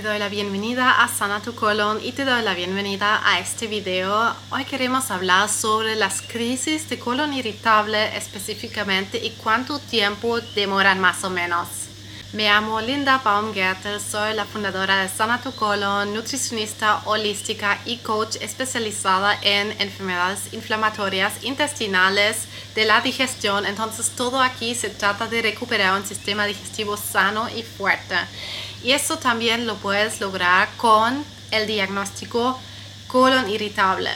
Te doy la bienvenida a Sana tu colon y te doy la bienvenida a este video. Hoy queremos hablar sobre las crisis de colon irritable específicamente y cuánto tiempo demoran más o menos. Me llamo Linda Baumgartel, soy la fundadora de Sana tu colon, nutricionista holística y coach especializada en enfermedades inflamatorias intestinales de la digestión. Entonces todo aquí se trata de recuperar un sistema digestivo sano y fuerte. Y eso también lo puedes lograr con el diagnóstico colon irritable.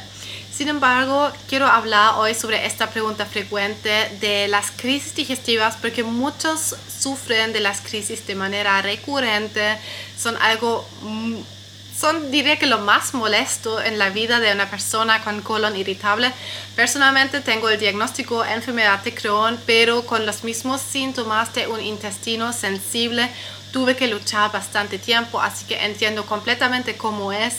Sin embargo, quiero hablar hoy sobre esta pregunta frecuente de las crisis digestivas porque muchos sufren de las crisis de manera recurrente, son algo son diré que lo más molesto en la vida de una persona con colon irritable. Personalmente tengo el diagnóstico enfermedad de Crohn, pero con los mismos síntomas de un intestino sensible tuve que luchar bastante tiempo, así que entiendo completamente cómo es.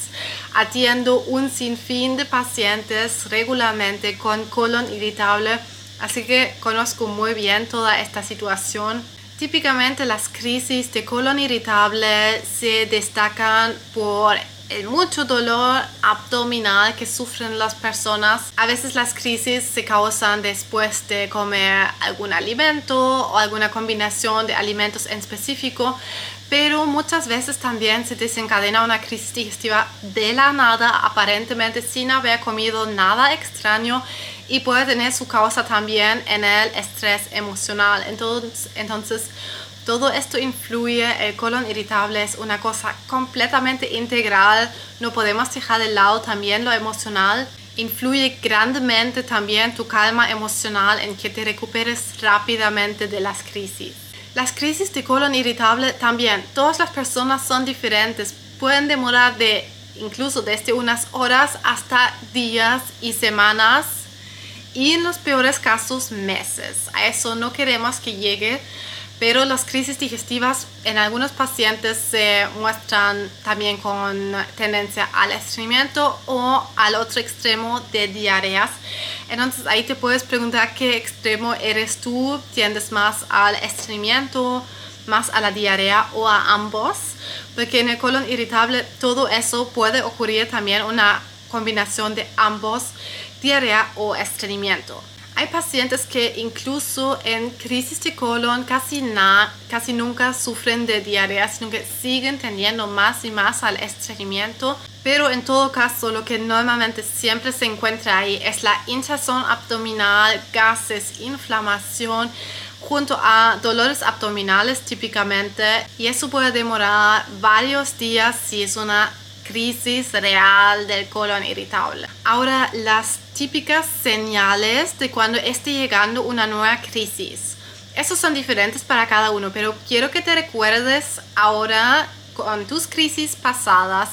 Atiendo un sinfín de pacientes regularmente con colon irritable, así que conozco muy bien toda esta situación. Típicamente las crisis de colon irritable se destacan por el mucho dolor abdominal que sufren las personas. A veces las crisis se causan después de comer algún alimento o alguna combinación de alimentos en específico, pero muchas veces también se desencadena una crisis digestiva de la nada, aparentemente sin haber comido nada extraño y puede tener su causa también en el estrés emocional. Entonces, entonces todo esto influye, el colon irritable es una cosa completamente integral, no podemos dejar de lado también lo emocional. Influye grandemente también tu calma emocional en que te recuperes rápidamente de las crisis. Las crisis de colon irritable también, todas las personas son diferentes, pueden demorar de incluso desde unas horas hasta días y semanas y en los peores casos meses. A eso no queremos que llegue pero las crisis digestivas en algunos pacientes se muestran también con tendencia al estreñimiento o al otro extremo de diarreas. Entonces ahí te puedes preguntar qué extremo eres tú, tiendes más al estreñimiento, más a la diarrea o a ambos, porque en el colon irritable todo eso puede ocurrir también una combinación de ambos, diarrea o estreñimiento. Hay pacientes que incluso en crisis de colon casi, casi nunca sufren de diarrea, sino que siguen teniendo más y más al estreñimiento. Pero en todo caso, lo que normalmente siempre se encuentra ahí es la hinchazón abdominal, gases, inflamación, junto a dolores abdominales típicamente. Y eso puede demorar varios días si es una crisis real del colon irritable. Ahora, las típicas señales de cuando esté llegando una nueva crisis. Esos son diferentes para cada uno, pero quiero que te recuerdes ahora con tus crisis pasadas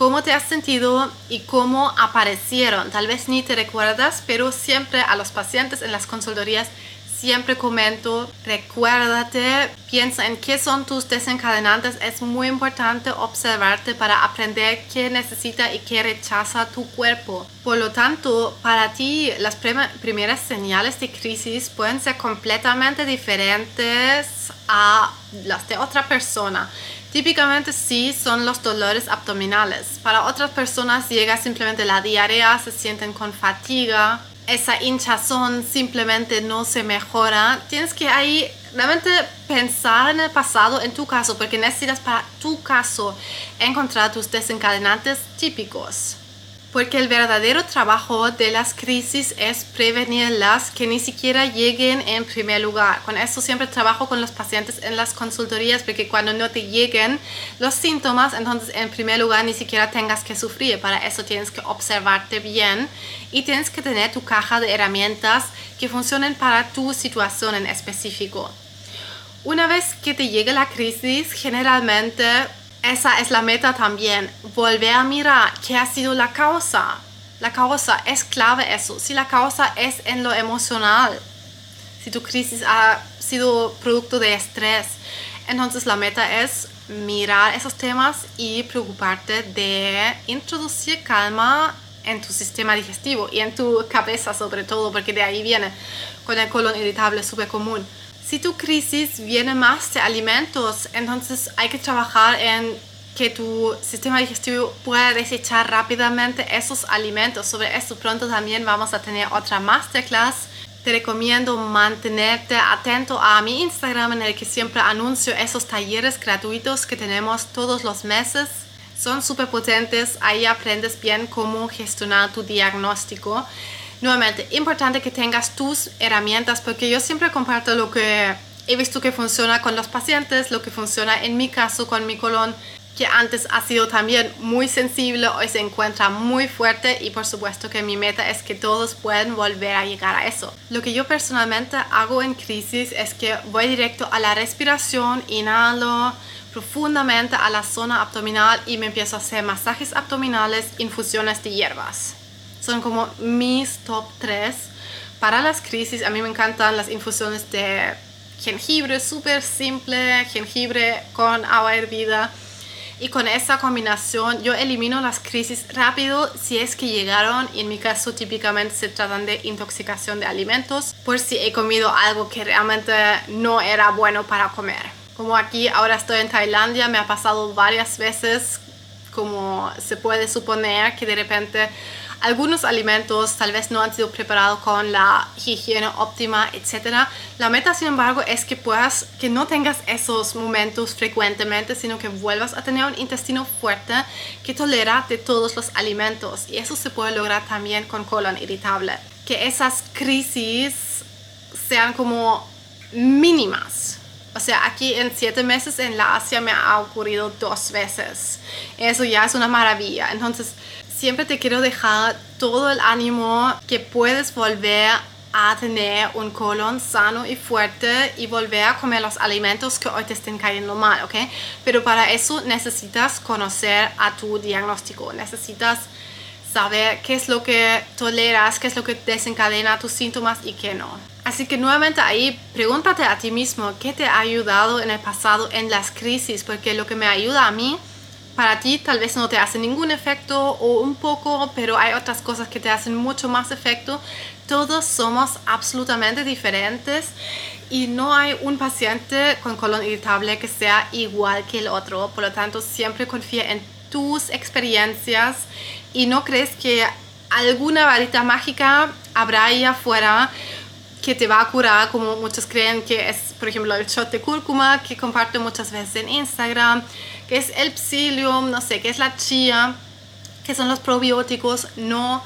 cómo te has sentido y cómo aparecieron. Tal vez ni te recuerdas, pero siempre a los pacientes en las consultorías siempre comento, recuérdate, piensa en qué son tus desencadenantes. Es muy importante observarte para aprender qué necesita y qué rechaza tu cuerpo. Por lo tanto, para ti las primeras señales de crisis pueden ser completamente diferentes a las de otra persona. Típicamente sí son los dolores abdominales. Para otras personas llega simplemente la diarrea, se sienten con fatiga, esa hinchazón simplemente no se mejora, tienes que ahí realmente pensar en el pasado en tu caso, porque necesitas para tu caso encontrar tus desencadenantes típicos porque el verdadero trabajo de las crisis es prevenirlas que ni siquiera lleguen en primer lugar. Con eso siempre trabajo con los pacientes en las consultorías porque cuando no te lleguen los síntomas, entonces en primer lugar ni siquiera tengas que sufrir. Para eso tienes que observarte bien y tienes que tener tu caja de herramientas que funcionen para tu situación en específico. Una vez que te llegue la crisis, generalmente esa es la meta también, volver a mirar qué ha sido la causa. La causa es clave eso. Si la causa es en lo emocional, si tu crisis ha sido producto de estrés, entonces la meta es mirar esos temas y preocuparte de introducir calma en tu sistema digestivo y en tu cabeza sobre todo, porque de ahí viene con el colon irritable súper común. Si tu crisis viene más de alimentos, entonces hay que trabajar en que tu sistema digestivo pueda desechar rápidamente esos alimentos. Sobre esto pronto también vamos a tener otra masterclass. Te recomiendo mantenerte atento a mi Instagram en el que siempre anuncio esos talleres gratuitos que tenemos todos los meses. Son súper potentes, ahí aprendes bien cómo gestionar tu diagnóstico. Nuevamente, importante que tengas tus herramientas porque yo siempre comparto lo que he visto que funciona con los pacientes, lo que funciona en mi caso con mi colon que antes ha sido también muy sensible, hoy se encuentra muy fuerte y por supuesto que mi meta es que todos puedan volver a llegar a eso. Lo que yo personalmente hago en crisis es que voy directo a la respiración, inhalo profundamente a la zona abdominal y me empiezo a hacer masajes abdominales, infusiones de hierbas. Son como mis top 3 para las crisis. A mí me encantan las infusiones de jengibre, súper simple, jengibre con agua hervida y con esa combinación yo elimino las crisis rápido si es que llegaron y en mi caso típicamente se tratan de intoxicación de alimentos por si he comido algo que realmente no era bueno para comer. Como aquí ahora estoy en Tailandia me ha pasado varias veces como se puede suponer que de repente algunos alimentos tal vez no han sido preparados con la higiene óptima, etc. La meta, sin embargo, es que puedas, que no tengas esos momentos frecuentemente, sino que vuelvas a tener un intestino fuerte que tolera de todos los alimentos. Y eso se puede lograr también con colon irritable. Que esas crisis sean como mínimas. O sea, aquí en siete meses en la Asia me ha ocurrido dos veces. Eso ya es una maravilla. Entonces, siempre te quiero dejar todo el ánimo que puedes volver a tener un colon sano y fuerte y volver a comer los alimentos que hoy te estén cayendo mal, ¿ok? Pero para eso necesitas conocer a tu diagnóstico, necesitas saber qué es lo que toleras, qué es lo que desencadena tus síntomas y qué no. Así que nuevamente ahí pregúntate a ti mismo qué te ha ayudado en el pasado en las crisis, porque lo que me ayuda a mí para ti tal vez no te hace ningún efecto o un poco, pero hay otras cosas que te hacen mucho más efecto. Todos somos absolutamente diferentes y no hay un paciente con colon irritable que sea igual que el otro. Por lo tanto, siempre confía en tus experiencias y no crees que alguna varita mágica habrá ahí afuera que te va a curar, como muchos creen que es, por ejemplo, el shot de cúrcuma que comparto muchas veces en Instagram que es el psyllium, no sé, qué es la chía, que son los probióticos, no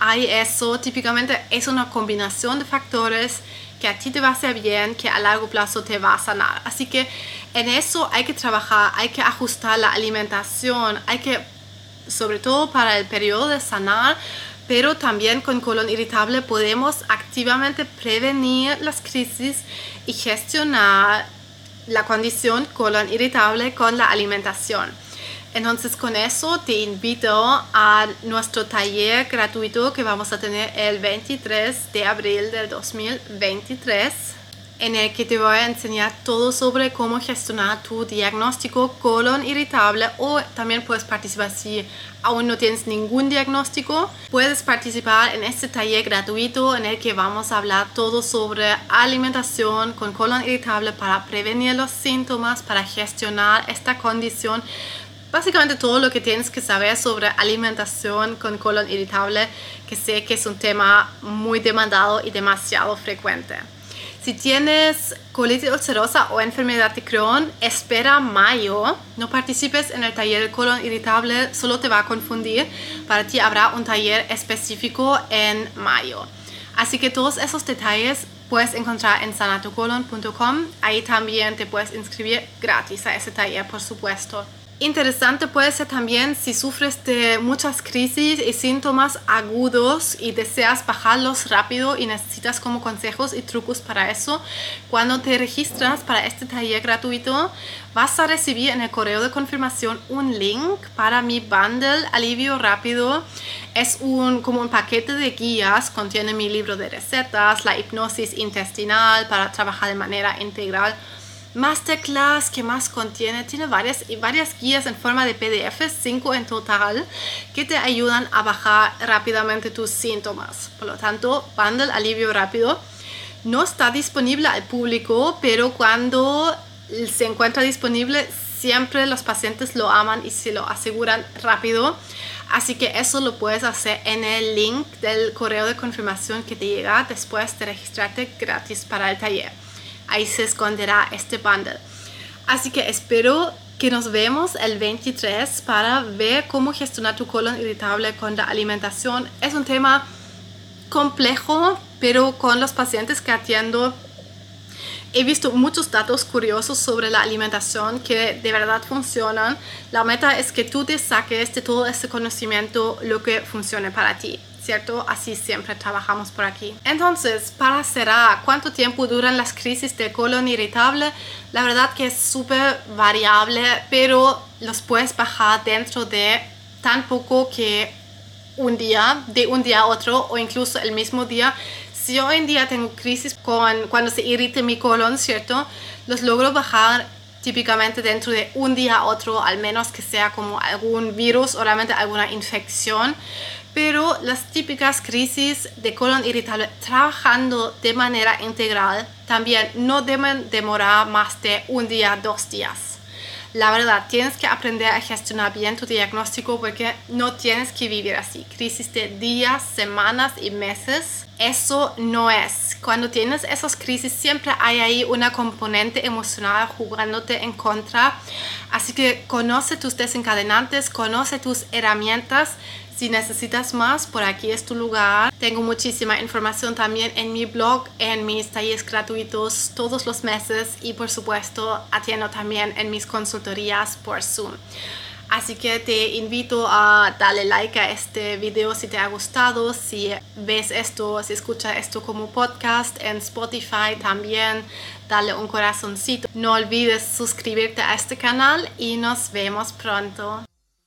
hay eso. Típicamente es una combinación de factores que a ti te va a hacer bien, que a largo plazo te va a sanar. Así que en eso hay que trabajar, hay que ajustar la alimentación, hay que, sobre todo para el periodo de sanar, pero también con colon irritable podemos activamente prevenir las crisis y gestionar la condición colon irritable con la alimentación. Entonces con eso te invito a nuestro taller gratuito que vamos a tener el 23 de abril del 2023 en el que te voy a enseñar todo sobre cómo gestionar tu diagnóstico colon irritable o también puedes participar si aún no tienes ningún diagnóstico. Puedes participar en este taller gratuito en el que vamos a hablar todo sobre alimentación con colon irritable para prevenir los síntomas, para gestionar esta condición. Básicamente todo lo que tienes que saber sobre alimentación con colon irritable, que sé que es un tema muy demandado y demasiado frecuente. Si tienes colitis ulcerosa o enfermedad de Crohn, espera mayo. No participes en el taller de colon irritable, solo te va a confundir. Para ti habrá un taller específico en mayo. Así que todos esos detalles puedes encontrar en sanatocolon.com. Ahí también te puedes inscribir gratis a ese taller, por supuesto. Interesante puede ser también si sufres de muchas crisis y síntomas agudos y deseas bajarlos rápido y necesitas como consejos y trucos para eso. Cuando te registras para este taller gratuito, vas a recibir en el correo de confirmación un link para mi bundle Alivio Rápido. Es un, como un paquete de guías, contiene mi libro de recetas, la hipnosis intestinal para trabajar de manera integral masterclass que más contiene. Tiene varias, varias guías en forma de PDF, 5 en total, que te ayudan a bajar rápidamente tus síntomas. Por lo tanto, bundle alivio rápido no está disponible al público, pero cuando se encuentra disponible siempre los pacientes lo aman y se lo aseguran rápido. Así que eso lo puedes hacer en el link del correo de confirmación que te llega después de registrarte gratis para el taller. Ahí se esconderá este bundle. Así que espero que nos vemos el 23 para ver cómo gestionar tu colon irritable con la alimentación. Es un tema complejo, pero con los pacientes que atiendo he visto muchos datos curiosos sobre la alimentación que de verdad funcionan. La meta es que tú te saques de todo este conocimiento lo que funcione para ti. ¿Cierto? Así siempre trabajamos por aquí. Entonces, para cerrar, ¿cuánto tiempo duran las crisis de colon irritable? La verdad que es súper variable, pero los puedes bajar dentro de tan poco que un día, de un día a otro o incluso el mismo día. Si hoy en día tengo crisis con, cuando se irrita mi colon, ¿cierto? Los logro bajar típicamente dentro de un día a otro, al menos que sea como algún virus o realmente alguna infección. Pero las típicas crisis de colon irritable trabajando de manera integral también no deben demorar más de un día, dos días. La verdad, tienes que aprender a gestionar bien tu diagnóstico porque no tienes que vivir así. Crisis de días, semanas y meses. Eso no es. Cuando tienes esas crisis siempre hay ahí una componente emocional jugándote en contra. Así que conoce tus desencadenantes, conoce tus herramientas si necesitas más, por aquí es tu lugar. Tengo muchísima información también en mi blog, en mis talleres gratuitos todos los meses y por supuesto atiendo también en mis consultorías por Zoom. Así que te invito a darle like a este video si te ha gustado, si ves esto, si escuchas esto como podcast en Spotify también, dale un corazoncito. No olvides suscribirte a este canal y nos vemos pronto.